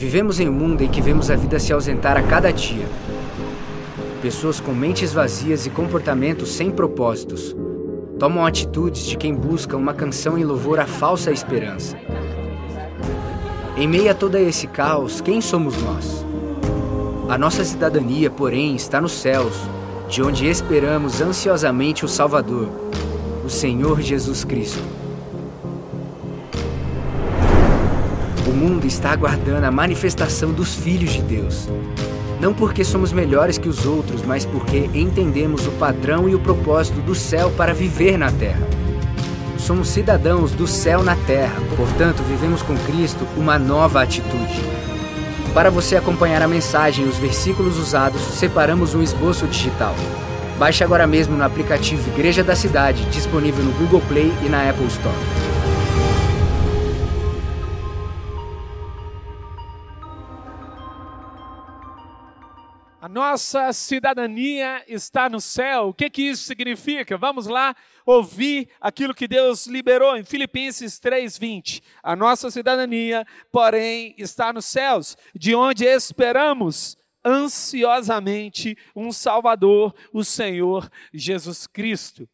Vivemos em um mundo em que vemos a vida se ausentar a cada dia. Pessoas com mentes vazias e comportamentos sem propósitos tomam atitudes de quem busca uma canção em louvor à falsa esperança. Em meio a todo esse caos, quem somos nós? A nossa cidadania, porém, está nos céus, de onde esperamos ansiosamente o Salvador, o Senhor Jesus Cristo. Mundo está aguardando a manifestação dos filhos de Deus. Não porque somos melhores que os outros, mas porque entendemos o padrão e o propósito do céu para viver na terra. Somos cidadãos do céu na terra, portanto, vivemos com Cristo uma nova atitude. Para você acompanhar a mensagem e os versículos usados, separamos um esboço digital. Baixe agora mesmo no aplicativo Igreja da Cidade, disponível no Google Play e na Apple Store. Nossa cidadania está no céu. O que, que isso significa? Vamos lá ouvir aquilo que Deus liberou em Filipenses 3:20. A nossa cidadania, porém, está nos céus, de onde esperamos ansiosamente um Salvador, o Senhor Jesus Cristo.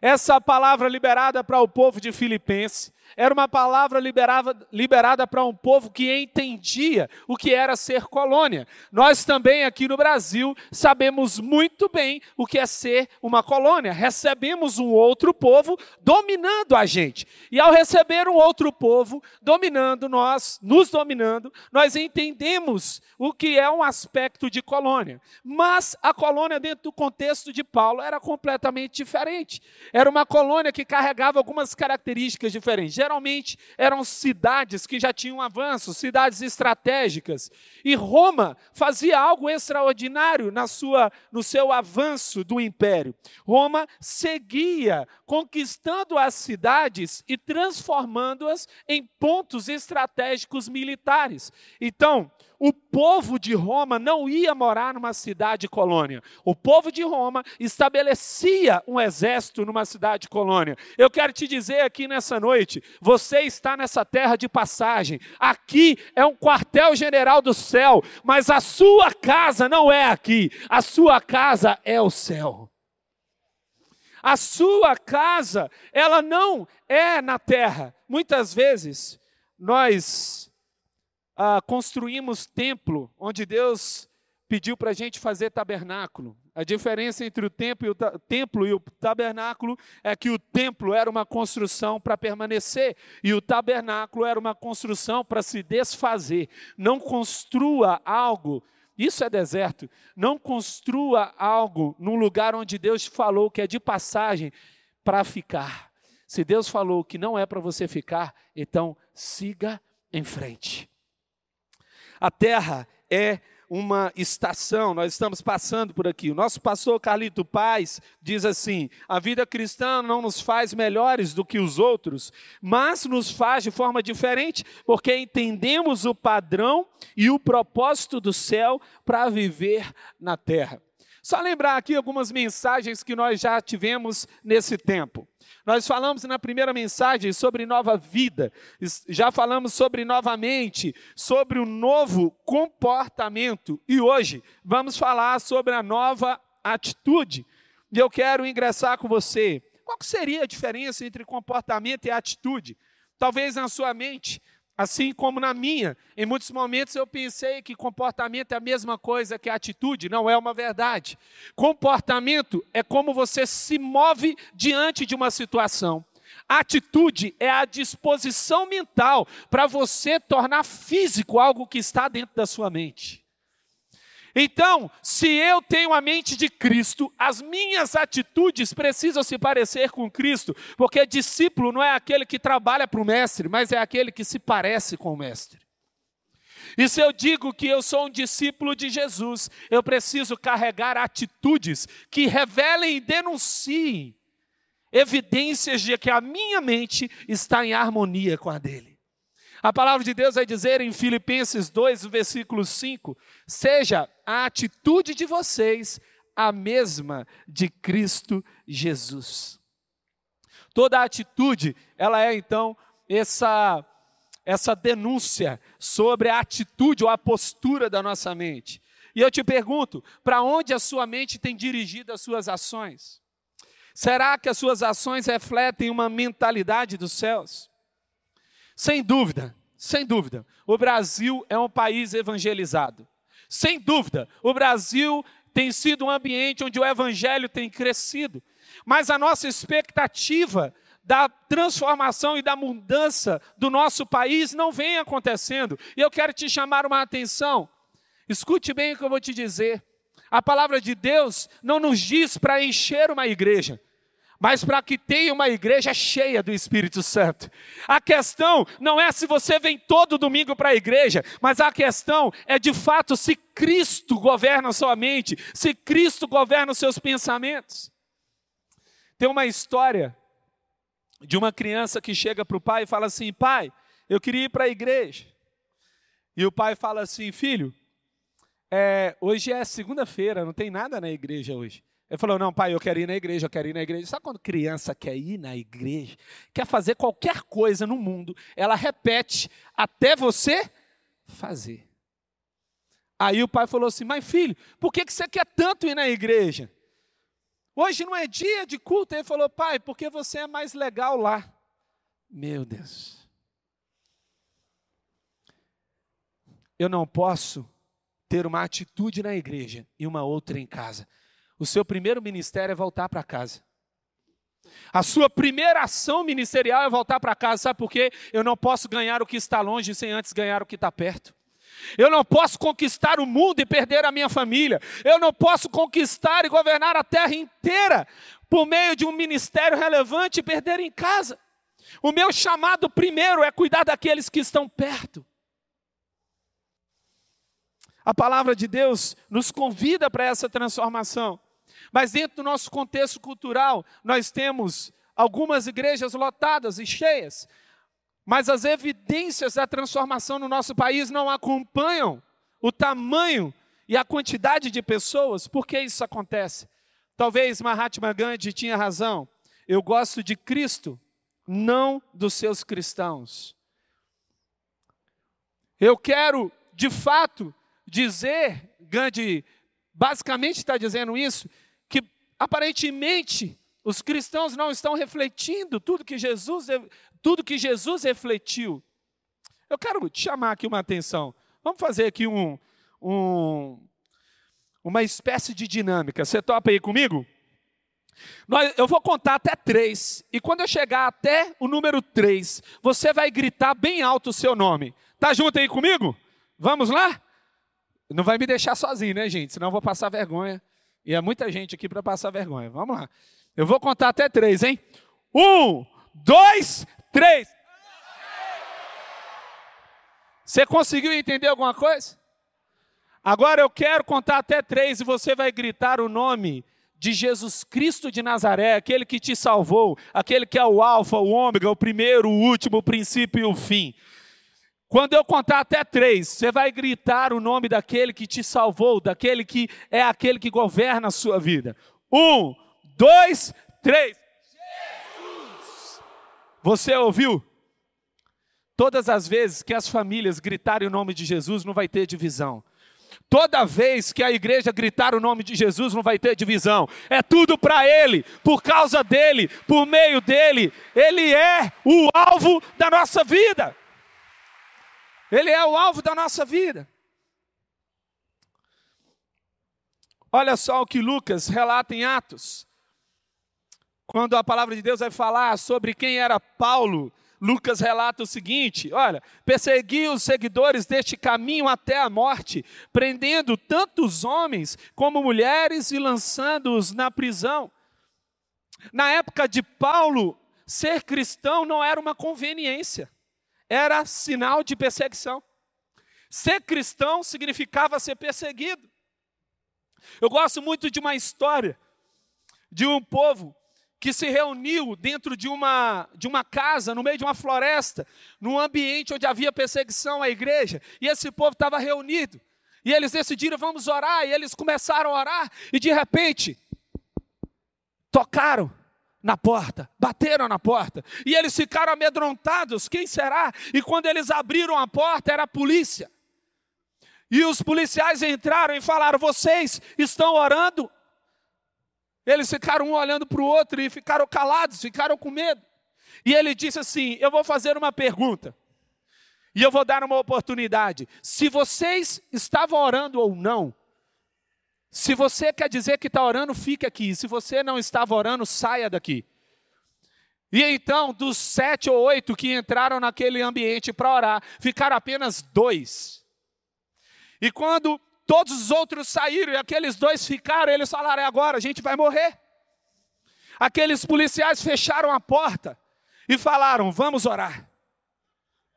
Essa palavra liberada para o povo de Filipenses era uma palavra liberada, liberada para um povo que entendia o que era ser colônia. Nós também aqui no Brasil sabemos muito bem o que é ser uma colônia. Recebemos um outro povo dominando a gente. E ao receber um outro povo dominando nós, nos dominando, nós entendemos o que é um aspecto de colônia. Mas a colônia dentro do contexto de Paulo era completamente diferente. Era uma colônia que carregava algumas características diferentes geralmente eram cidades que já tinham avanço, cidades estratégicas. E Roma fazia algo extraordinário na sua, no seu avanço do império. Roma seguia conquistando as cidades e transformando-as em pontos estratégicos militares. Então, o povo de Roma não ia morar numa cidade colônia. O povo de Roma estabelecia um exército numa cidade colônia. Eu quero te dizer aqui nessa noite, você está nessa terra de passagem. Aqui é um quartel-general do céu, mas a sua casa não é aqui. A sua casa é o céu. A sua casa, ela não é na terra. Muitas vezes nós ah, construímos templo, onde Deus pediu para a gente fazer tabernáculo. A diferença entre o templo, e o templo e o tabernáculo é que o templo era uma construção para permanecer e o tabernáculo era uma construção para se desfazer. Não construa algo, isso é deserto, não construa algo num lugar onde Deus falou que é de passagem para ficar. Se Deus falou que não é para você ficar, então siga em frente. A terra é uma estação, nós estamos passando por aqui. O nosso pastor Carlito Paz diz assim: a vida cristã não nos faz melhores do que os outros, mas nos faz de forma diferente, porque entendemos o padrão e o propósito do céu para viver na terra. Só lembrar aqui algumas mensagens que nós já tivemos nesse tempo. Nós falamos na primeira mensagem sobre nova vida, já falamos sobre novamente, sobre o novo comportamento, e hoje vamos falar sobre a nova atitude. E eu quero ingressar com você. Qual seria a diferença entre comportamento e atitude? Talvez na sua mente Assim como na minha, em muitos momentos eu pensei que comportamento é a mesma coisa que atitude, não é uma verdade. Comportamento é como você se move diante de uma situação. Atitude é a disposição mental para você tornar físico algo que está dentro da sua mente. Então, se eu tenho a mente de Cristo, as minhas atitudes precisam se parecer com Cristo, porque discípulo não é aquele que trabalha para o mestre, mas é aquele que se parece com o mestre. E se eu digo que eu sou um discípulo de Jesus, eu preciso carregar atitudes que revelem e denunciem evidências de que a minha mente está em harmonia com a dele. A palavra de Deus vai dizer em Filipenses 2, versículo 5: Seja a atitude de vocês a mesma de Cristo Jesus. Toda atitude, ela é então essa essa denúncia sobre a atitude ou a postura da nossa mente. E eu te pergunto: para onde a sua mente tem dirigido as suas ações? Será que as suas ações refletem uma mentalidade dos céus? Sem dúvida, sem dúvida, o Brasil é um país evangelizado. Sem dúvida, o Brasil tem sido um ambiente onde o evangelho tem crescido. Mas a nossa expectativa da transformação e da mudança do nosso país não vem acontecendo. E eu quero te chamar uma atenção. Escute bem o que eu vou te dizer. A palavra de Deus não nos diz para encher uma igreja, mas para que tenha uma igreja cheia do Espírito Santo. A questão não é se você vem todo domingo para a igreja, mas a questão é de fato se Cristo governa a sua mente, se Cristo governa os seus pensamentos. Tem uma história de uma criança que chega para o pai e fala assim: Pai, eu queria ir para a igreja. E o pai fala assim: Filho, é, hoje é segunda-feira, não tem nada na igreja hoje. Ele falou: Não, pai, eu quero ir na igreja, eu quero ir na igreja. Sabe quando criança quer ir na igreja, quer fazer qualquer coisa no mundo, ela repete até você fazer. Aí o pai falou assim: Mas filho, por que, que você quer tanto ir na igreja? Hoje não é dia de culto. Ele falou: Pai, porque você é mais legal lá. Meu Deus. Eu não posso ter uma atitude na igreja e uma outra em casa. O seu primeiro ministério é voltar para casa. A sua primeira ação ministerial é voltar para casa, sabe por quê? Eu não posso ganhar o que está longe sem antes ganhar o que está perto. Eu não posso conquistar o mundo e perder a minha família. Eu não posso conquistar e governar a terra inteira por meio de um ministério relevante e perder em casa. O meu chamado primeiro é cuidar daqueles que estão perto. A palavra de Deus nos convida para essa transformação. Mas dentro do nosso contexto cultural, nós temos algumas igrejas lotadas e cheias, mas as evidências da transformação no nosso país não acompanham o tamanho e a quantidade de pessoas. Por que isso acontece? Talvez Mahatma Gandhi tinha razão. Eu gosto de Cristo, não dos seus cristãos. Eu quero, de fato, dizer, Gandhi basicamente está dizendo isso, aparentemente os cristãos não estão refletindo tudo que Jesus, tudo que Jesus refletiu. Eu quero te chamar aqui uma atenção. Vamos fazer aqui um, um uma espécie de dinâmica. Você topa aí comigo? eu vou contar até três. E quando eu chegar até o número três, você vai gritar bem alto o seu nome. Tá junto aí comigo? Vamos lá? Não vai me deixar sozinho, né, gente? Senão eu vou passar vergonha. E é muita gente aqui para passar vergonha. Vamos lá. Eu vou contar até três, hein? Um, dois, três. Você conseguiu entender alguma coisa? Agora eu quero contar até três e você vai gritar o nome de Jesus Cristo de Nazaré, aquele que te salvou, aquele que é o Alfa, o Ômega, o primeiro, o último, o princípio e o fim. Quando eu contar até três, você vai gritar o nome daquele que te salvou, daquele que é aquele que governa a sua vida. Um, dois, três. Jesus! Você ouviu? Todas as vezes que as famílias gritarem o nome de Jesus, não vai ter divisão. Toda vez que a igreja gritar o nome de Jesus, não vai ter divisão. É tudo para Ele, por causa dele, por meio dele. Ele é o alvo da nossa vida. Ele é o alvo da nossa vida. Olha só o que Lucas relata em Atos. Quando a palavra de Deus vai falar sobre quem era Paulo, Lucas relata o seguinte: olha, persegui os seguidores deste caminho até a morte, prendendo tanto os homens como mulheres e lançando-os na prisão. Na época de Paulo, ser cristão não era uma conveniência era sinal de perseguição. Ser cristão significava ser perseguido. Eu gosto muito de uma história de um povo que se reuniu dentro de uma, de uma casa, no meio de uma floresta, num ambiente onde havia perseguição à igreja, e esse povo estava reunido. E eles decidiram, vamos orar, e eles começaram a orar, e de repente, tocaram na porta, bateram na porta, e eles ficaram amedrontados: quem será? E quando eles abriram a porta, era a polícia. E os policiais entraram e falaram: Vocês estão orando? Eles ficaram um olhando para o outro e ficaram calados, ficaram com medo. E ele disse assim: Eu vou fazer uma pergunta. E eu vou dar uma oportunidade. Se vocês estavam orando ou não, se você quer dizer que está orando, fique aqui. Se você não estava orando, saia daqui. E então, dos sete ou oito que entraram naquele ambiente para orar, ficaram apenas dois. E quando todos os outros saíram e aqueles dois ficaram, eles falaram: é agora, a gente vai morrer. Aqueles policiais fecharam a porta e falaram: vamos orar.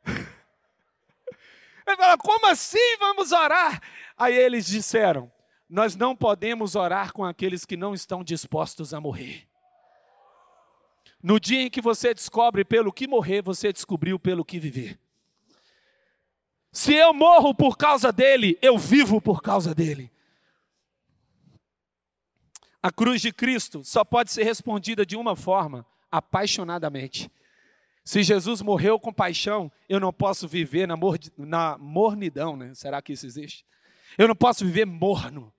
Ele falou: como assim vamos orar? Aí eles disseram: nós não podemos orar com aqueles que não estão dispostos a morrer. No dia em que você descobre pelo que morrer, você descobriu pelo que viver. Se eu morro por causa dele, eu vivo por causa dele. A cruz de Cristo só pode ser respondida de uma forma: apaixonadamente. Se Jesus morreu com paixão, eu não posso viver na, na mornidão, né? Será que isso existe? Eu não posso viver morno.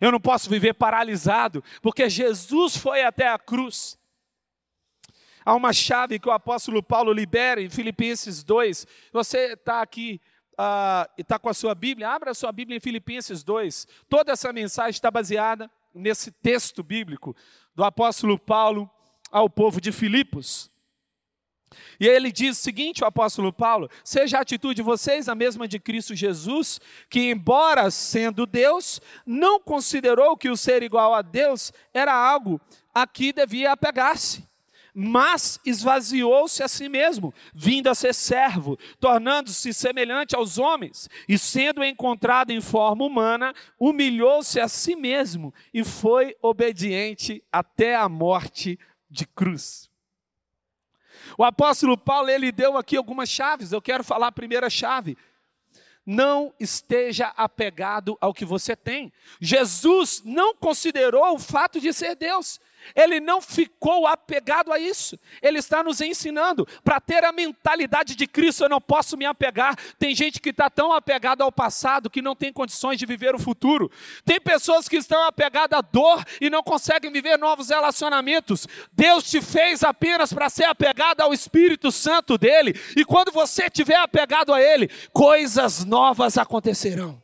Eu não posso viver paralisado, porque Jesus foi até a cruz. Há uma chave que o apóstolo Paulo libera em Filipenses 2. Você está aqui uh, e está com a sua Bíblia, abra a sua Bíblia em Filipenses 2. Toda essa mensagem está baseada nesse texto bíblico do apóstolo Paulo ao povo de Filipos. E ele diz o seguinte, o apóstolo Paulo: seja a atitude de vocês a mesma de Cristo Jesus, que, embora sendo Deus, não considerou que o ser igual a Deus era algo a que devia apegar-se, mas esvaziou-se a si mesmo, vindo a ser servo, tornando-se semelhante aos homens, e sendo encontrado em forma humana, humilhou-se a si mesmo e foi obediente até a morte de cruz. O apóstolo Paulo, ele deu aqui algumas chaves, eu quero falar a primeira chave. Não esteja apegado ao que você tem. Jesus não considerou o fato de ser Deus. Ele não ficou apegado a isso. Ele está nos ensinando para ter a mentalidade de Cristo. Eu não posso me apegar. Tem gente que está tão apegada ao passado que não tem condições de viver o futuro. Tem pessoas que estão apegadas à dor e não conseguem viver novos relacionamentos. Deus te fez apenas para ser apegado ao Espírito Santo dele. E quando você estiver apegado a Ele, coisas novas acontecerão.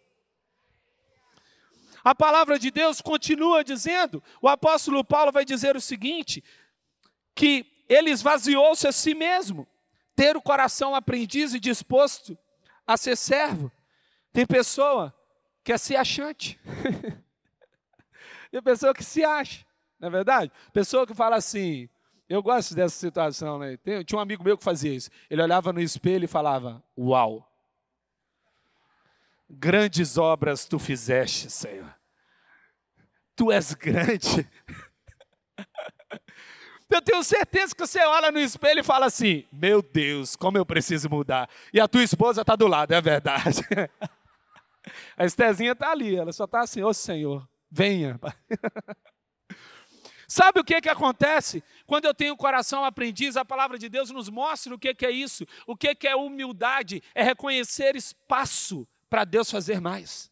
A palavra de Deus continua dizendo, o apóstolo Paulo vai dizer o seguinte: que ele esvaziou-se a si mesmo, ter o coração aprendiz e disposto a ser servo. Tem pessoa que é se achante. Tem pessoa que se acha, não é verdade? Pessoa que fala assim, eu gosto dessa situação, né? Tem, tinha um amigo meu que fazia isso. Ele olhava no espelho e falava: Uau! Grandes obras tu fizeste, Senhor. Tu és grande. Eu tenho certeza que você olha no espelho e fala assim: Meu Deus, como eu preciso mudar. E a tua esposa está do lado, é verdade. A Estezinha está ali, ela só está assim: Ô Senhor, venha. Sabe o que, que acontece? Quando eu tenho o coração aprendiz, a palavra de Deus nos mostra o que, que é isso. O que, que é humildade? É reconhecer espaço para Deus fazer mais.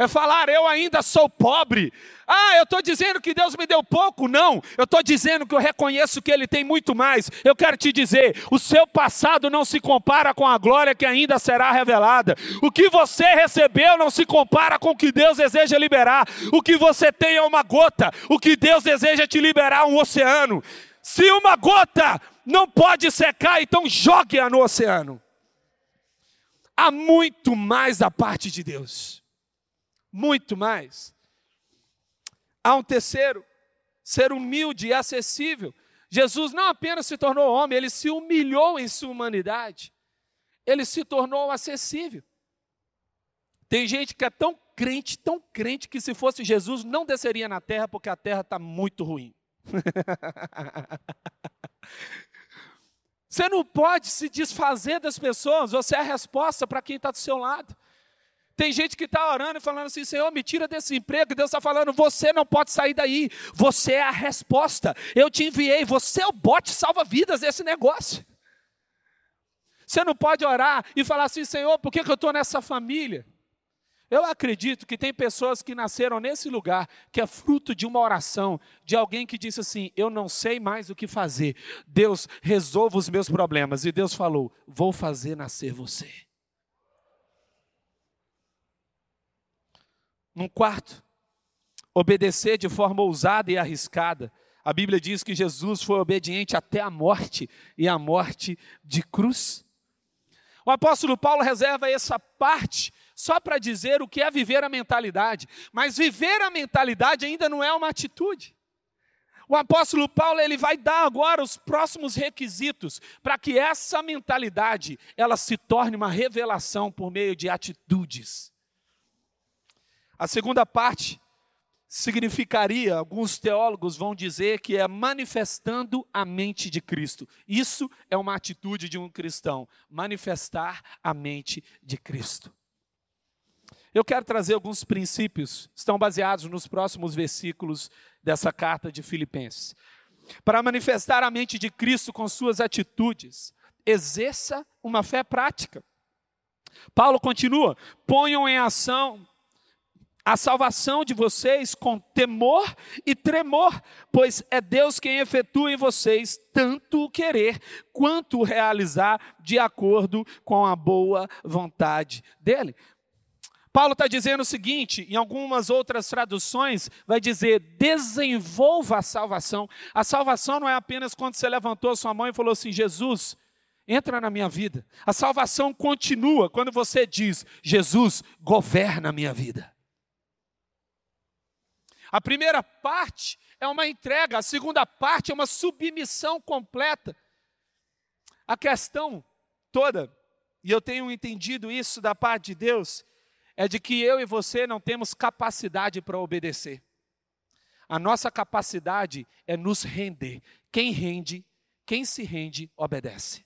É falar, eu ainda sou pobre. Ah, eu estou dizendo que Deus me deu pouco? Não, eu estou dizendo que eu reconheço que Ele tem muito mais. Eu quero te dizer: o seu passado não se compara com a glória que ainda será revelada. O que você recebeu não se compara com o que Deus deseja liberar. O que você tem é uma gota, o que Deus deseja te liberar é um oceano. Se uma gota não pode secar, então jogue-a no oceano há muito mais da parte de Deus. Muito mais. Há um terceiro, ser humilde e acessível. Jesus não apenas se tornou homem, ele se humilhou em sua humanidade. Ele se tornou acessível. Tem gente que é tão crente, tão crente, que se fosse Jesus não desceria na terra porque a terra está muito ruim. Você não pode se desfazer das pessoas, você é a resposta para quem está do seu lado. Tem gente que está orando e falando assim: Senhor, me tira desse emprego. E Deus está falando: Você não pode sair daí. Você é a resposta. Eu te enviei. Você é o bote salva-vidas desse negócio. Você não pode orar e falar assim: Senhor, por que, que eu estou nessa família? Eu acredito que tem pessoas que nasceram nesse lugar, que é fruto de uma oração, de alguém que disse assim: Eu não sei mais o que fazer. Deus, resolva os meus problemas. E Deus falou: Vou fazer nascer você. Num quarto, obedecer de forma ousada e arriscada. A Bíblia diz que Jesus foi obediente até a morte e a morte de cruz. O apóstolo Paulo reserva essa parte só para dizer o que é viver a mentalidade. Mas viver a mentalidade ainda não é uma atitude. O apóstolo Paulo ele vai dar agora os próximos requisitos para que essa mentalidade ela se torne uma revelação por meio de atitudes. A segunda parte significaria, alguns teólogos vão dizer que é manifestando a mente de Cristo. Isso é uma atitude de um cristão, manifestar a mente de Cristo. Eu quero trazer alguns princípios, estão baseados nos próximos versículos dessa carta de Filipenses. Para manifestar a mente de Cristo com suas atitudes, exerça uma fé prática. Paulo continua: ponham em ação a salvação de vocês com temor e tremor, pois é Deus quem efetua em vocês tanto o querer quanto o realizar de acordo com a boa vontade dele. Paulo está dizendo o seguinte, em algumas outras traduções, vai dizer: desenvolva a salvação. A salvação não é apenas quando você levantou sua mão e falou assim: Jesus, entra na minha vida. A salvação continua quando você diz: Jesus, governa a minha vida. A primeira parte é uma entrega, a segunda parte é uma submissão completa. A questão toda, e eu tenho entendido isso da parte de Deus, é de que eu e você não temos capacidade para obedecer. A nossa capacidade é nos render. Quem rende, quem se rende, obedece.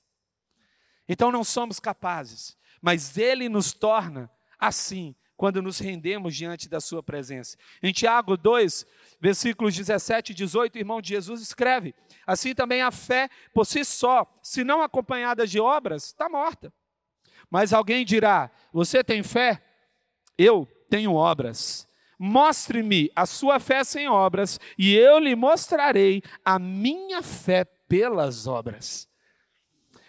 Então não somos capazes, mas Ele nos torna assim quando nos rendemos diante da Sua presença. Em Tiago 2, versículos 17 e 18, o irmão de Jesus escreve: Assim também a fé por si só, se não acompanhada de obras, está morta. Mas alguém dirá: Você tem fé? Eu tenho obras. Mostre-me a sua fé sem obras, e eu lhe mostrarei a minha fé pelas obras.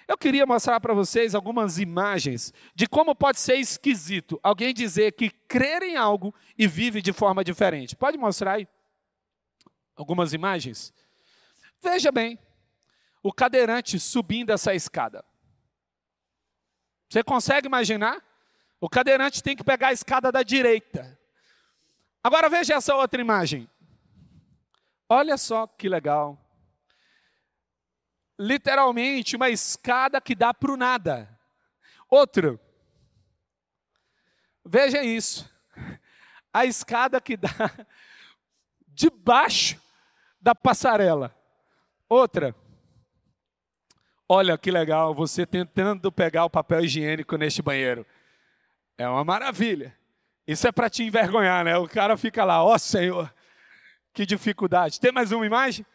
Eu queria mostrar para vocês algumas imagens de como pode ser esquisito alguém dizer que crer em algo e vive de forma diferente. Pode mostrar aí algumas imagens? Veja bem, o cadeirante subindo essa escada. Você consegue imaginar? O cadeirante tem que pegar a escada da direita. Agora veja essa outra imagem. Olha só que legal. Literalmente uma escada que dá para o nada. Outra. Veja isso. A escada que dá debaixo da passarela. Outra. Olha que legal, você tentando pegar o papel higiênico neste banheiro. É uma maravilha. Isso é para te envergonhar, né? O cara fica lá, ó oh, Senhor, que dificuldade. Tem mais uma imagem?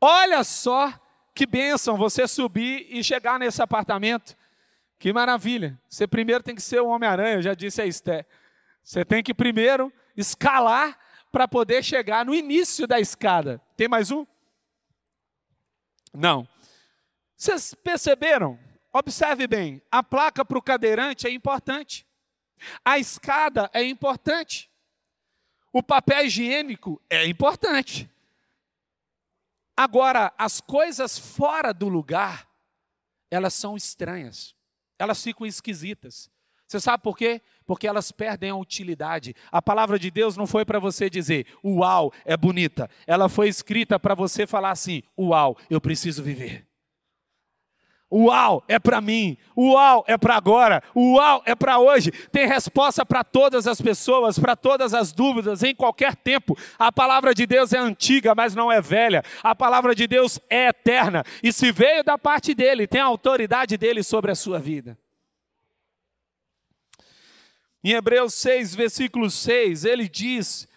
Olha só que bênção você subir e chegar nesse apartamento. Que maravilha. Você primeiro tem que ser o Homem-Aranha, eu já disse a Esté. Você tem que primeiro escalar para poder chegar no início da escada. Tem mais um? Não. Vocês perceberam Observe bem: a placa para o cadeirante é importante, a escada é importante, o papel higiênico é importante. Agora, as coisas fora do lugar, elas são estranhas, elas ficam esquisitas. Você sabe por quê? Porque elas perdem a utilidade. A palavra de Deus não foi para você dizer, uau, é bonita. Ela foi escrita para você falar assim, uau, eu preciso viver. Uau, é para mim. Uau, é para agora. Uau, é para hoje. Tem resposta para todas as pessoas, para todas as dúvidas, em qualquer tempo. A palavra de Deus é antiga, mas não é velha. A palavra de Deus é eterna. E se veio da parte dele, tem a autoridade dele sobre a sua vida. Em Hebreus 6, versículo 6, ele diz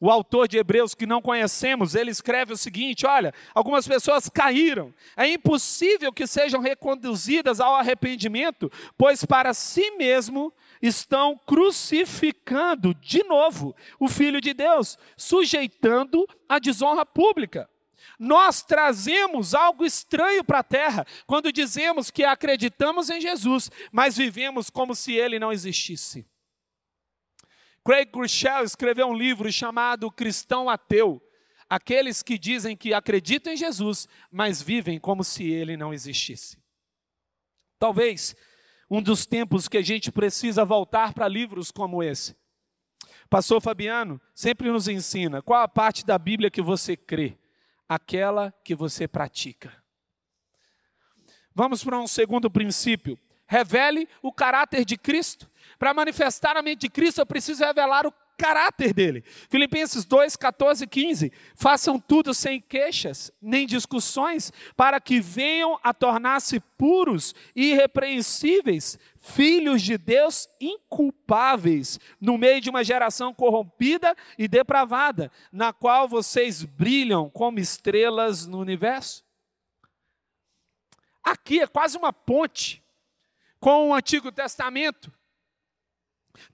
o autor de Hebreus que não conhecemos, ele escreve o seguinte: olha, algumas pessoas caíram. É impossível que sejam reconduzidas ao arrependimento, pois para si mesmo estão crucificando de novo o Filho de Deus, sujeitando a desonra pública. Nós trazemos algo estranho para a terra quando dizemos que acreditamos em Jesus, mas vivemos como se ele não existisse. Craig Groeschel escreveu um livro chamado Cristão Ateu. Aqueles que dizem que acreditam em Jesus, mas vivem como se ele não existisse. Talvez um dos tempos que a gente precisa voltar para livros como esse. Pastor Fabiano sempre nos ensina qual a parte da Bíblia que você crê, aquela que você pratica. Vamos para um segundo princípio. Revele o caráter de Cristo. Para manifestar a mente de Cristo, eu preciso revelar o caráter dele. Filipenses 2, 14 e 15. Façam tudo sem queixas, nem discussões, para que venham a tornar-se puros e irrepreensíveis, filhos de Deus inculpáveis, no meio de uma geração corrompida e depravada, na qual vocês brilham como estrelas no universo. Aqui é quase uma ponte com o Antigo Testamento.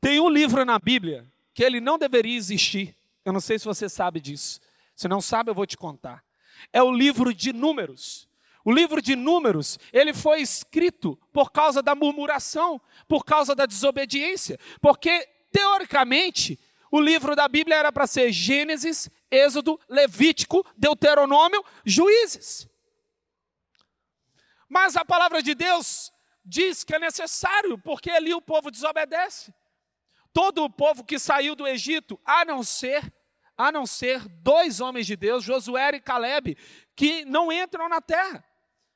Tem um livro na Bíblia que ele não deveria existir. Eu não sei se você sabe disso. Se não sabe, eu vou te contar. É o livro de Números. O livro de Números, ele foi escrito por causa da murmuração, por causa da desobediência, porque teoricamente o livro da Bíblia era para ser Gênesis, Êxodo, Levítico, Deuteronômio, Juízes. Mas a palavra de Deus diz que é necessário, porque ali o povo desobedece todo o povo que saiu do Egito, a não ser, a não ser dois homens de Deus, Josué e Caleb, que não entram na terra.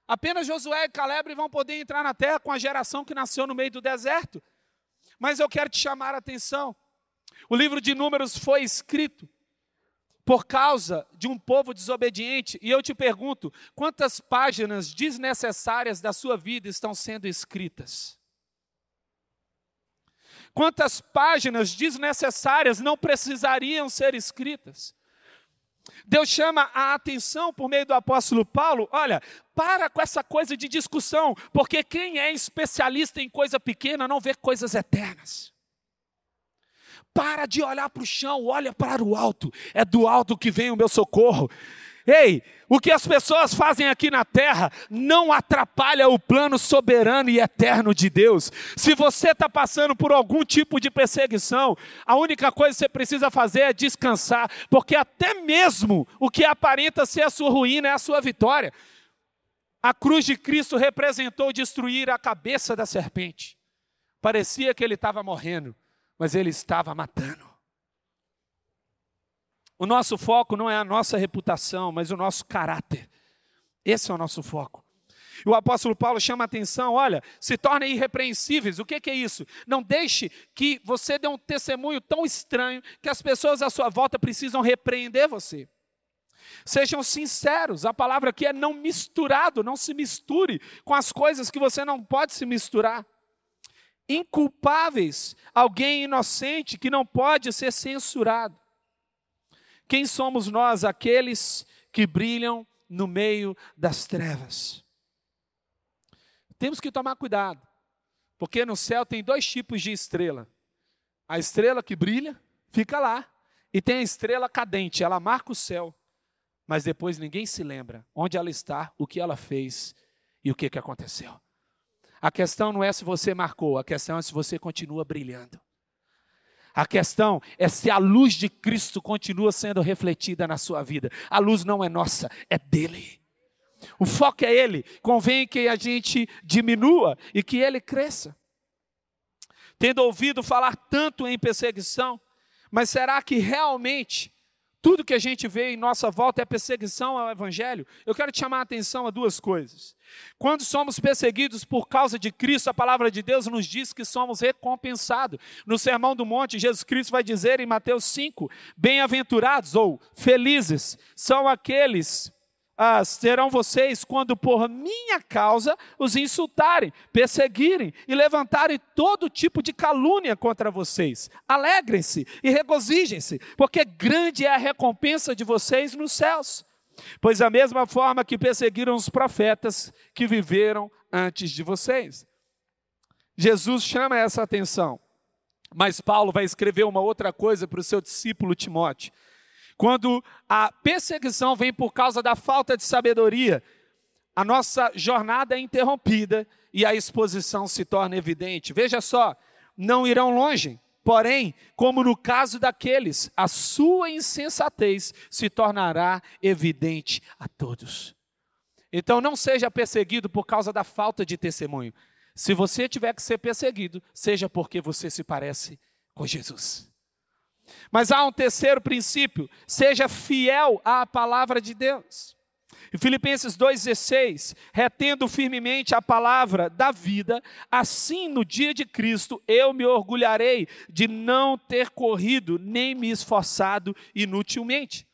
Apenas Josué e Caleb vão poder entrar na terra com a geração que nasceu no meio do deserto. Mas eu quero te chamar a atenção. O livro de Números foi escrito por causa de um povo desobediente, e eu te pergunto: quantas páginas desnecessárias da sua vida estão sendo escritas? Quantas páginas desnecessárias não precisariam ser escritas? Deus chama a atenção por meio do apóstolo Paulo: olha, para com essa coisa de discussão, porque quem é especialista em coisa pequena não vê coisas eternas. Para de olhar para o chão, olha para o alto, é do alto que vem o meu socorro. Ei, o que as pessoas fazem aqui na terra não atrapalha o plano soberano e eterno de Deus. Se você está passando por algum tipo de perseguição, a única coisa que você precisa fazer é descansar, porque até mesmo o que aparenta ser a sua ruína é a sua vitória. A cruz de Cristo representou destruir a cabeça da serpente. Parecia que ele estava morrendo, mas ele estava matando. O nosso foco não é a nossa reputação, mas o nosso caráter. Esse é o nosso foco. E o apóstolo Paulo chama a atenção: olha, se tornem irrepreensíveis. O que, que, é isso? Não deixe que você dê um testemunho tão estranho que as pessoas à sua volta precisam repreender você. Sejam sinceros, a palavra aqui é não misturado, não se misture com as coisas que você não pode se misturar. Inculpáveis, alguém inocente que não pode ser censurado. Quem somos nós, aqueles que brilham no meio das trevas? Temos que tomar cuidado, porque no céu tem dois tipos de estrela: a estrela que brilha, fica lá, e tem a estrela cadente, ela marca o céu, mas depois ninguém se lembra onde ela está, o que ela fez e o que, que aconteceu. A questão não é se você marcou, a questão é se você continua brilhando. A questão é se a luz de Cristo continua sendo refletida na sua vida. A luz não é nossa, é dele. O foco é ele. Convém que a gente diminua e que ele cresça. Tendo ouvido falar tanto em perseguição, mas será que realmente tudo que a gente vê em nossa volta é perseguição ao Evangelho. Eu quero te chamar a atenção a duas coisas. Quando somos perseguidos por causa de Cristo, a palavra de Deus nos diz que somos recompensados. No Sermão do Monte, Jesus Cristo vai dizer em Mateus 5: Bem-aventurados ou felizes são aqueles ah, serão vocês quando por minha causa os insultarem, perseguirem e levantarem todo tipo de calúnia contra vocês. Alegrem-se e regozijem-se, porque grande é a recompensa de vocês nos céus. Pois da mesma forma que perseguiram os profetas que viveram antes de vocês. Jesus chama essa atenção. Mas Paulo vai escrever uma outra coisa para o seu discípulo Timóteo. Quando a perseguição vem por causa da falta de sabedoria, a nossa jornada é interrompida e a exposição se torna evidente. Veja só, não irão longe, porém, como no caso daqueles, a sua insensatez se tornará evidente a todos. Então não seja perseguido por causa da falta de testemunho. Se você tiver que ser perseguido, seja porque você se parece com Jesus. Mas há um terceiro princípio: seja fiel à palavra de Deus. Em Filipenses 2,16, retendo firmemente a palavra da vida, assim no dia de Cristo eu me orgulharei de não ter corrido nem me esforçado inutilmente.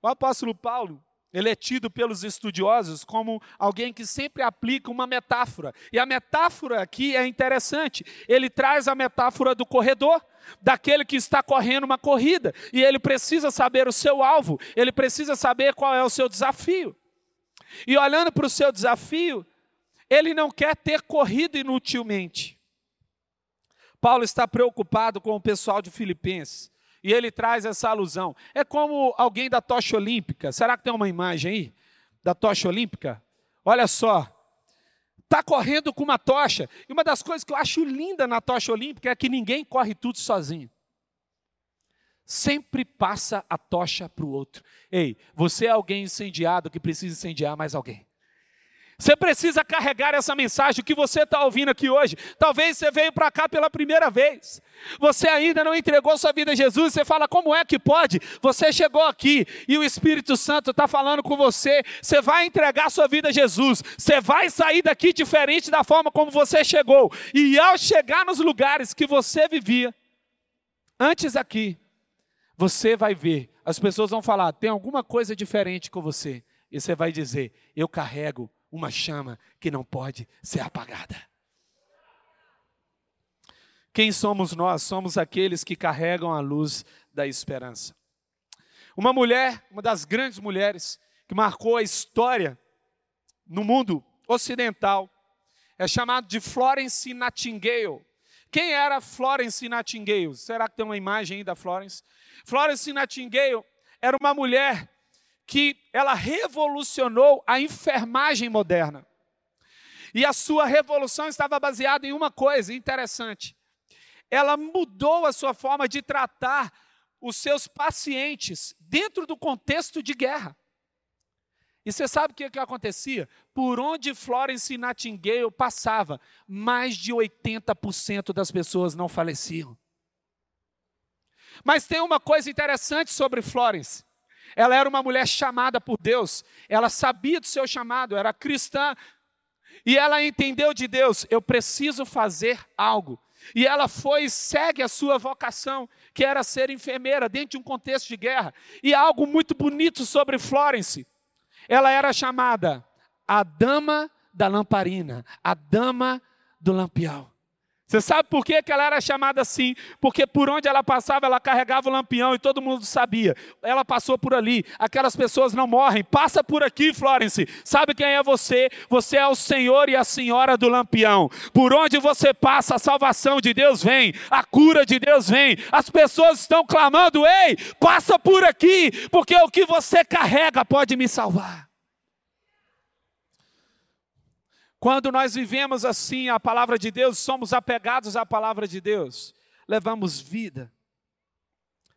O apóstolo Paulo, ele é tido pelos estudiosos como alguém que sempre aplica uma metáfora. E a metáfora aqui é interessante. Ele traz a metáfora do corredor, daquele que está correndo uma corrida, e ele precisa saber o seu alvo, ele precisa saber qual é o seu desafio. E olhando para o seu desafio, ele não quer ter corrido inutilmente. Paulo está preocupado com o pessoal de Filipenses. E ele traz essa alusão. É como alguém da tocha olímpica. Será que tem uma imagem aí da tocha olímpica? Olha só. Está correndo com uma tocha. E uma das coisas que eu acho linda na tocha olímpica é que ninguém corre tudo sozinho. Sempre passa a tocha para o outro. Ei, você é alguém incendiado que precisa incendiar mais alguém. Você precisa carregar essa mensagem que você está ouvindo aqui hoje. Talvez você veio para cá pela primeira vez. Você ainda não entregou sua vida a Jesus. Você fala, como é que pode? Você chegou aqui e o Espírito Santo está falando com você. Você vai entregar sua vida a Jesus. Você vai sair daqui diferente da forma como você chegou. E ao chegar nos lugares que você vivia, antes aqui, você vai ver. As pessoas vão falar, tem alguma coisa diferente com você. E você vai dizer, eu carrego uma chama que não pode ser apagada. Quem somos nós? Somos aqueles que carregam a luz da esperança. Uma mulher, uma das grandes mulheres que marcou a história no mundo ocidental, é chamada de Florence Nightingale. Quem era Florence Nightingale? Será que tem uma imagem aí da Florence? Florence Nightingale era uma mulher que ela revolucionou a enfermagem moderna. E a sua revolução estava baseada em uma coisa interessante. Ela mudou a sua forma de tratar os seus pacientes dentro do contexto de guerra. E você sabe o que, que acontecia? Por onde Florence Nightingale passava, mais de 80% das pessoas não faleciam. Mas tem uma coisa interessante sobre Florence. Ela era uma mulher chamada por Deus, ela sabia do seu chamado, era cristã, e ela entendeu de Deus: eu preciso fazer algo. E ela foi e segue a sua vocação, que era ser enfermeira dentro de um contexto de guerra. E algo muito bonito sobre Florence. Ela era chamada a dama da lamparina, a dama do lampião. Você sabe por que, ela era chamada assim? Porque por onde ela passava, ela carregava o lampião e todo mundo sabia. Ela passou por ali. Aquelas pessoas não morrem. Passa por aqui, Florence. Sabe quem é você? Você é o Senhor e a Senhora do lampião. Por onde você passa, a salvação de Deus vem, a cura de Deus vem. As pessoas estão clamando: ei, passa por aqui, porque o que você carrega pode me salvar. Quando nós vivemos assim a palavra de Deus, somos apegados à palavra de Deus, levamos vida.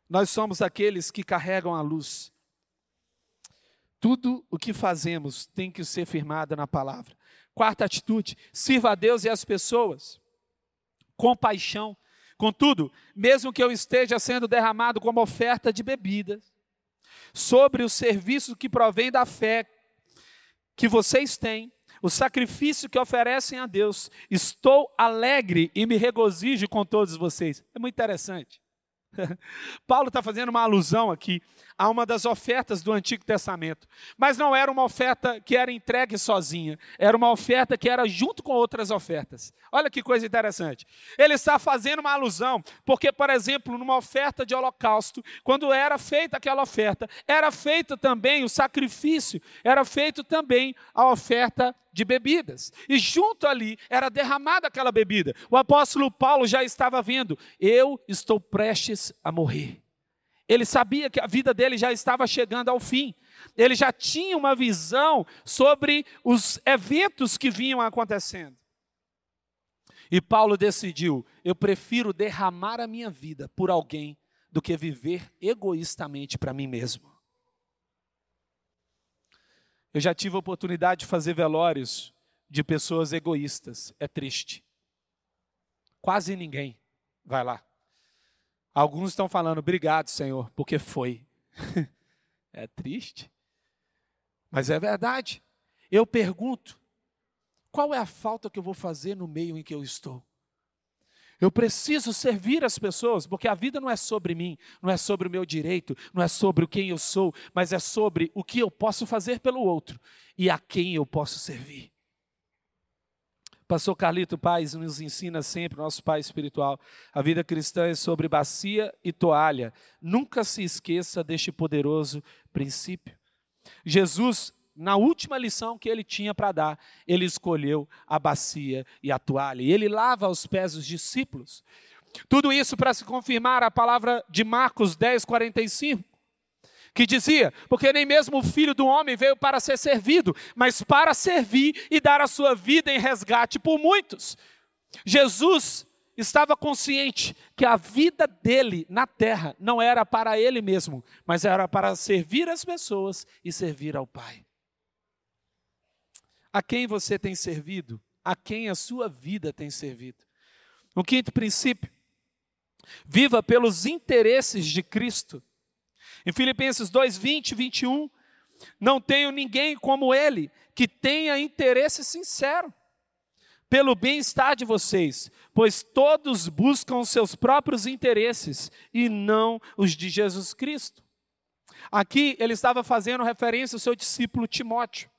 Nós somos aqueles que carregam a luz. Tudo o que fazemos tem que ser firmado na palavra. Quarta atitude: sirva a Deus e as pessoas. Compaixão. Contudo, mesmo que eu esteja sendo derramado como oferta de bebidas, sobre o serviço que provém da fé que vocês têm, o sacrifício que oferecem a Deus. Estou alegre e me regozijo com todos vocês. É muito interessante. Paulo está fazendo uma alusão aqui a uma das ofertas do Antigo Testamento. Mas não era uma oferta que era entregue sozinha, era uma oferta que era junto com outras ofertas. Olha que coisa interessante. Ele está fazendo uma alusão, porque, por exemplo, numa oferta de holocausto, quando era feita aquela oferta, era feito também o sacrifício, era feito também a oferta de bebidas. E junto ali era derramada aquela bebida. O apóstolo Paulo já estava vendo: eu estou prestes a morrer. Ele sabia que a vida dele já estava chegando ao fim. Ele já tinha uma visão sobre os eventos que vinham acontecendo. E Paulo decidiu: eu prefiro derramar a minha vida por alguém do que viver egoístamente para mim mesmo. Eu já tive a oportunidade de fazer velórios de pessoas egoístas. É triste. Quase ninguém vai lá. Alguns estão falando, obrigado, Senhor, porque foi. é triste. Mas é verdade. Eu pergunto: qual é a falta que eu vou fazer no meio em que eu estou? Eu preciso servir as pessoas, porque a vida não é sobre mim, não é sobre o meu direito, não é sobre quem eu sou, mas é sobre o que eu posso fazer pelo outro e a quem eu posso servir. Pastor Carlito Paz nos ensina sempre, nosso pai espiritual, a vida cristã é sobre bacia e toalha. Nunca se esqueça deste poderoso princípio. Jesus, na última lição que ele tinha para dar, ele escolheu a bacia e a toalha. E ele lava os pés dos discípulos. Tudo isso para se confirmar a palavra de Marcos 10, 45 que dizia: Porque nem mesmo o filho do homem veio para ser servido, mas para servir e dar a sua vida em resgate por muitos. Jesus estava consciente que a vida dele na terra não era para ele mesmo, mas era para servir as pessoas e servir ao Pai. A quem você tem servido? A quem a sua vida tem servido? O quinto princípio: viva pelos interesses de Cristo em Filipenses 2, 20 e 21, não tenho ninguém como ele que tenha interesse sincero pelo bem-estar de vocês, pois todos buscam seus próprios interesses e não os de Jesus Cristo. Aqui ele estava fazendo referência ao seu discípulo Timóteo.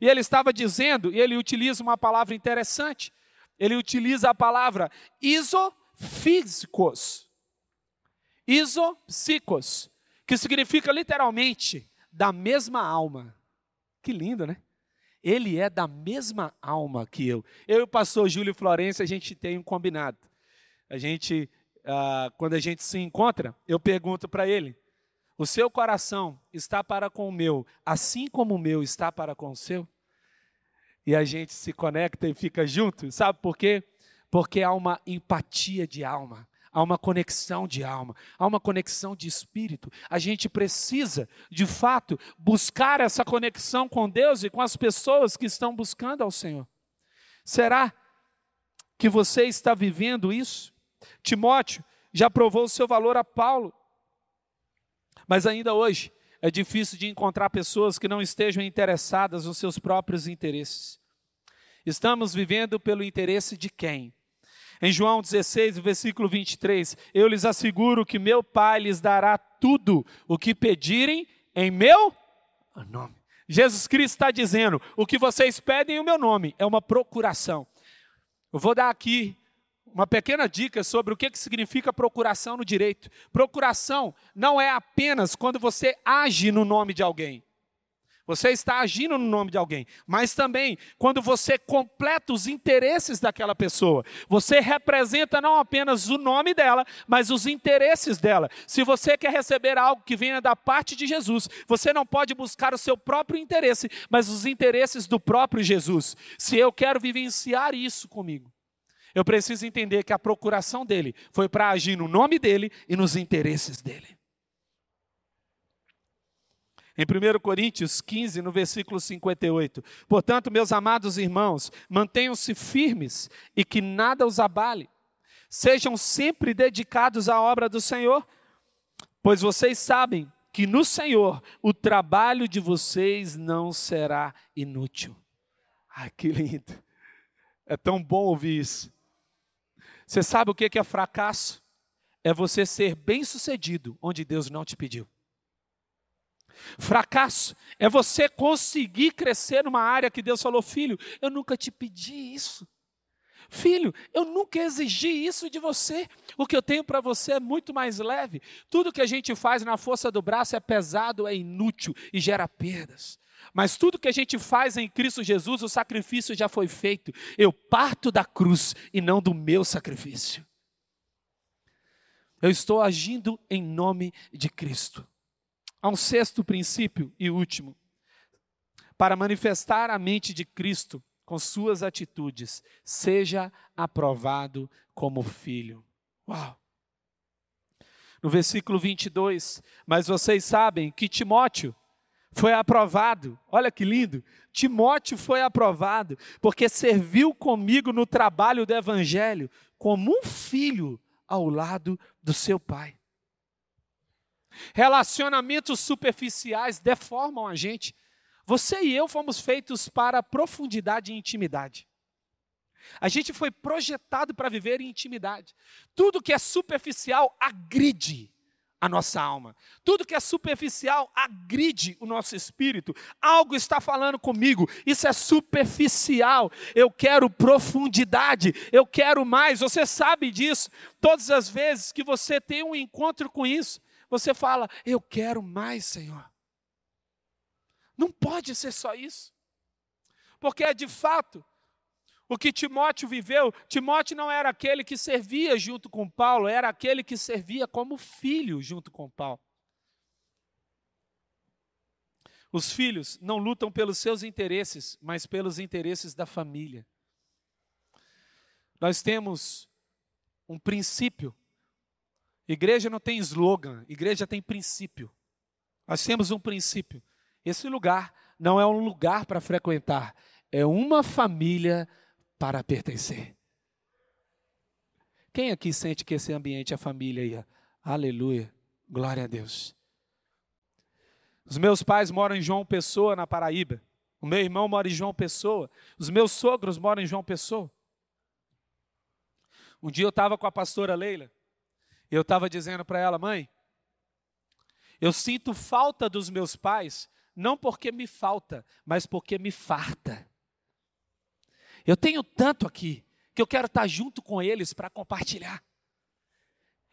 E ele estava dizendo, e ele utiliza uma palavra interessante, ele utiliza a palavra isofísicos. Isopsicos, que significa literalmente da mesma alma. Que lindo, né? Ele é da mesma alma que eu. Eu e o pastor Júlio Florença, a gente tem um combinado. A gente, ah, quando a gente se encontra, eu pergunto para ele: o seu coração está para com o meu, assim como o meu está para com o seu? E a gente se conecta e fica junto, sabe por quê? Porque há uma empatia de alma há uma conexão de alma, há uma conexão de espírito. A gente precisa, de fato, buscar essa conexão com Deus e com as pessoas que estão buscando ao Senhor. Será que você está vivendo isso? Timóteo já provou o seu valor a Paulo, mas ainda hoje é difícil de encontrar pessoas que não estejam interessadas nos seus próprios interesses. Estamos vivendo pelo interesse de quem? Em João 16, versículo 23, eu lhes asseguro que meu Pai lhes dará tudo o que pedirem em meu nome. Jesus Cristo está dizendo: o que vocês pedem em meu nome é uma procuração. Eu vou dar aqui uma pequena dica sobre o que, que significa procuração no direito. Procuração não é apenas quando você age no nome de alguém. Você está agindo no nome de alguém, mas também quando você completa os interesses daquela pessoa. Você representa não apenas o nome dela, mas os interesses dela. Se você quer receber algo que venha da parte de Jesus, você não pode buscar o seu próprio interesse, mas os interesses do próprio Jesus. Se eu quero vivenciar isso comigo, eu preciso entender que a procuração dele foi para agir no nome dele e nos interesses dele. Em 1 Coríntios 15, no versículo 58. Portanto, meus amados irmãos, mantenham-se firmes e que nada os abale. Sejam sempre dedicados à obra do Senhor, pois vocês sabem que no Senhor o trabalho de vocês não será inútil. Ai, que lindo. É tão bom ouvir isso. Você sabe o que é fracasso? é você ser bem-sucedido onde Deus não te pediu. Fracasso é você conseguir crescer numa área que Deus falou, filho, eu nunca te pedi isso. Filho, eu nunca exigi isso de você. O que eu tenho para você é muito mais leve. Tudo que a gente faz na força do braço é pesado, é inútil e gera perdas. Mas tudo que a gente faz em Cristo Jesus, o sacrifício já foi feito. Eu parto da cruz e não do meu sacrifício. Eu estou agindo em nome de Cristo. Há um sexto princípio e último. Para manifestar a mente de Cristo com suas atitudes, seja aprovado como filho. Uau! No versículo 22, mas vocês sabem que Timóteo foi aprovado, olha que lindo, Timóteo foi aprovado, porque serviu comigo no trabalho do evangelho, como um filho ao lado do seu pai. Relacionamentos superficiais deformam a gente. Você e eu fomos feitos para profundidade e intimidade. A gente foi projetado para viver em intimidade. Tudo que é superficial agride a nossa alma. Tudo que é superficial agride o nosso espírito. Algo está falando comigo, isso é superficial. Eu quero profundidade, eu quero mais. Você sabe disso. Todas as vezes que você tem um encontro com isso, você fala: Eu quero mais, Senhor. Não pode ser só isso. Porque é de fato o que Timóteo viveu. Timóteo não era aquele que servia junto com Paulo, era aquele que servia como filho junto com Paulo. Os filhos não lutam pelos seus interesses, mas pelos interesses da família. Nós temos um princípio Igreja não tem slogan, igreja tem princípio. Nós temos um princípio. Esse lugar não é um lugar para frequentar, é uma família para pertencer. Quem aqui sente que esse ambiente é família aí? Aleluia, glória a Deus. Os meus pais moram em João Pessoa, na Paraíba. O meu irmão mora em João Pessoa. Os meus sogros moram em João Pessoa. Um dia eu estava com a pastora Leila. Eu estava dizendo para ela, mãe, eu sinto falta dos meus pais, não porque me falta, mas porque me farta. Eu tenho tanto aqui que eu quero estar junto com eles para compartilhar.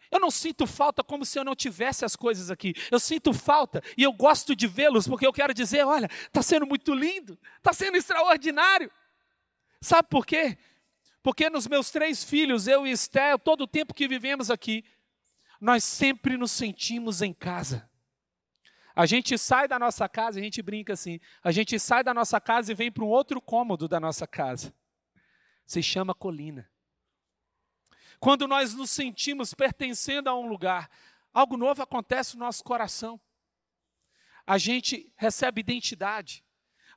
Eu não sinto falta como se eu não tivesse as coisas aqui. Eu sinto falta e eu gosto de vê-los porque eu quero dizer: olha, está sendo muito lindo, está sendo extraordinário. Sabe por quê? Porque nos meus três filhos, eu e Esther, todo o tempo que vivemos aqui, nós sempre nos sentimos em casa. A gente sai da nossa casa, a gente brinca assim, a gente sai da nossa casa e vem para um outro cômodo da nossa casa. Se chama colina. Quando nós nos sentimos pertencendo a um lugar, algo novo acontece no nosso coração. A gente recebe identidade,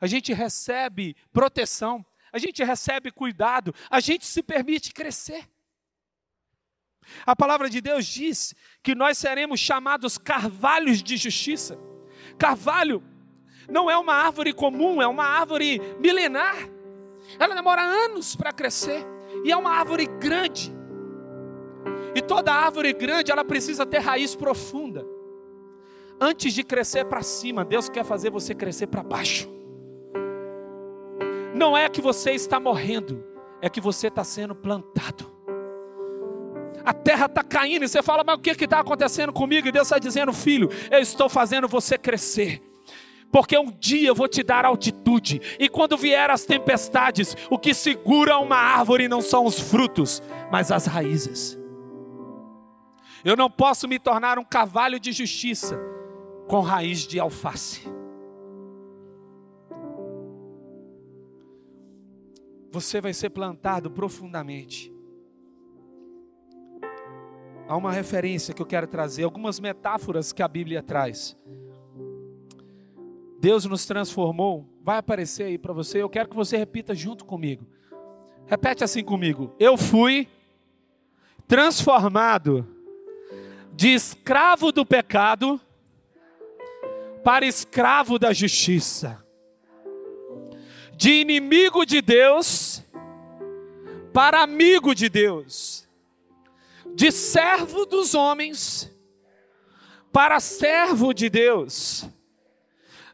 a gente recebe proteção, a gente recebe cuidado, a gente se permite crescer. A palavra de Deus diz que nós seremos chamados carvalhos de justiça. Carvalho não é uma árvore comum, é uma árvore milenar. Ela demora anos para crescer e é uma árvore grande. E toda árvore grande, ela precisa ter raiz profunda. Antes de crescer para cima, Deus quer fazer você crescer para baixo. Não é que você está morrendo, é que você está sendo plantado a terra está caindo, e você fala, mas o que está acontecendo comigo? E Deus está dizendo, filho, eu estou fazendo você crescer. Porque um dia eu vou te dar altitude, e quando vier as tempestades, o que segura uma árvore não são os frutos, mas as raízes. Eu não posso me tornar um cavalo de justiça com raiz de alface. Você vai ser plantado profundamente há uma referência que eu quero trazer, algumas metáforas que a Bíblia traz. Deus nos transformou, vai aparecer aí para você, eu quero que você repita junto comigo. Repete assim comigo: Eu fui transformado de escravo do pecado para escravo da justiça, de inimigo de Deus para amigo de Deus de servo dos homens para servo de Deus,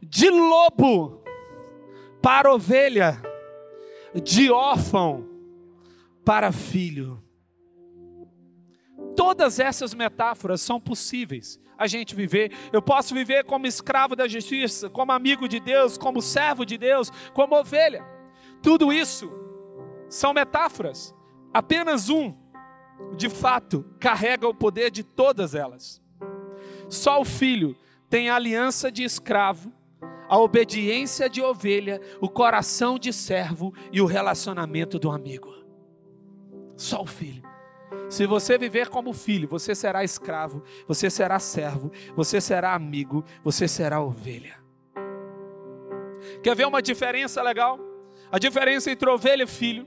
de lobo para ovelha, de órfão para filho. Todas essas metáforas são possíveis a gente viver. Eu posso viver como escravo da justiça, como amigo de Deus, como servo de Deus, como ovelha. Tudo isso são metáforas. Apenas um, de fato, carrega o poder de todas elas. Só o filho tem a aliança de escravo, a obediência de ovelha, o coração de servo e o relacionamento do amigo. Só o filho. Se você viver como filho, você será escravo, você será servo, você será amigo, você será ovelha. Quer ver uma diferença legal? A diferença entre ovelha e filho.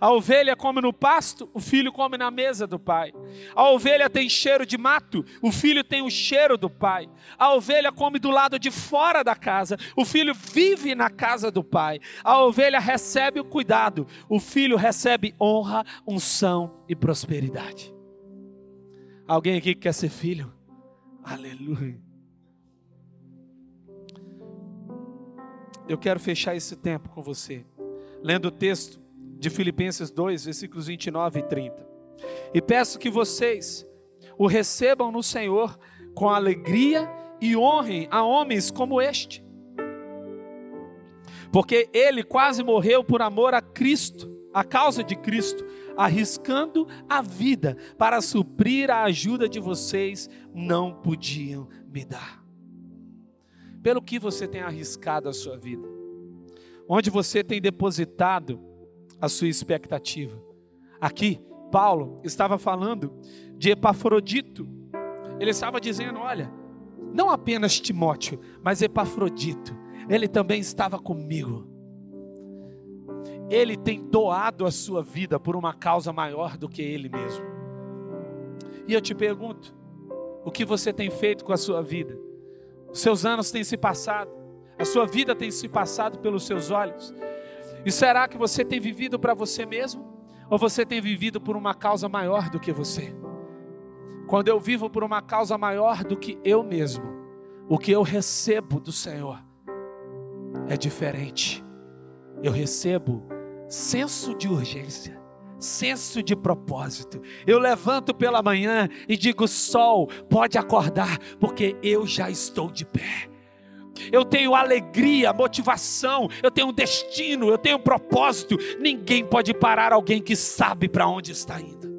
A ovelha come no pasto, o filho come na mesa do pai. A ovelha tem cheiro de mato, o filho tem o cheiro do pai. A ovelha come do lado de fora da casa, o filho vive na casa do pai. A ovelha recebe o cuidado, o filho recebe honra, unção e prosperidade. Alguém aqui que quer ser filho? Aleluia. Eu quero fechar esse tempo com você, lendo o texto de Filipenses 2, versículos 29 e 30. E peço que vocês o recebam no Senhor com alegria e honrem a homens como este. Porque ele quase morreu por amor a Cristo, a causa de Cristo, arriscando a vida para suprir a ajuda de vocês não podiam me dar. Pelo que você tem arriscado a sua vida? Onde você tem depositado a sua expectativa. Aqui, Paulo estava falando de Epafrodito. Ele estava dizendo: olha, não apenas Timóteo, mas Epafrodito, ele também estava comigo. Ele tem doado a sua vida por uma causa maior do que ele mesmo. E eu te pergunto: o que você tem feito com a sua vida? Os seus anos têm se passado, a sua vida tem se passado pelos seus olhos. E será que você tem vivido para você mesmo? Ou você tem vivido por uma causa maior do que você? Quando eu vivo por uma causa maior do que eu mesmo, o que eu recebo do Senhor é diferente. Eu recebo senso de urgência, senso de propósito. Eu levanto pela manhã e digo: sol, pode acordar, porque eu já estou de pé eu tenho alegria, motivação, eu tenho destino, eu tenho propósito. Ninguém pode parar alguém que sabe para onde está indo.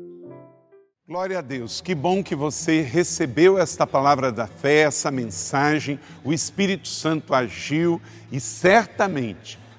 Glória a Deus, que bom que você recebeu esta palavra da fé, essa mensagem. O Espírito Santo agiu e certamente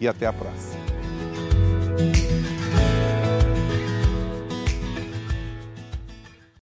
e até a próxima.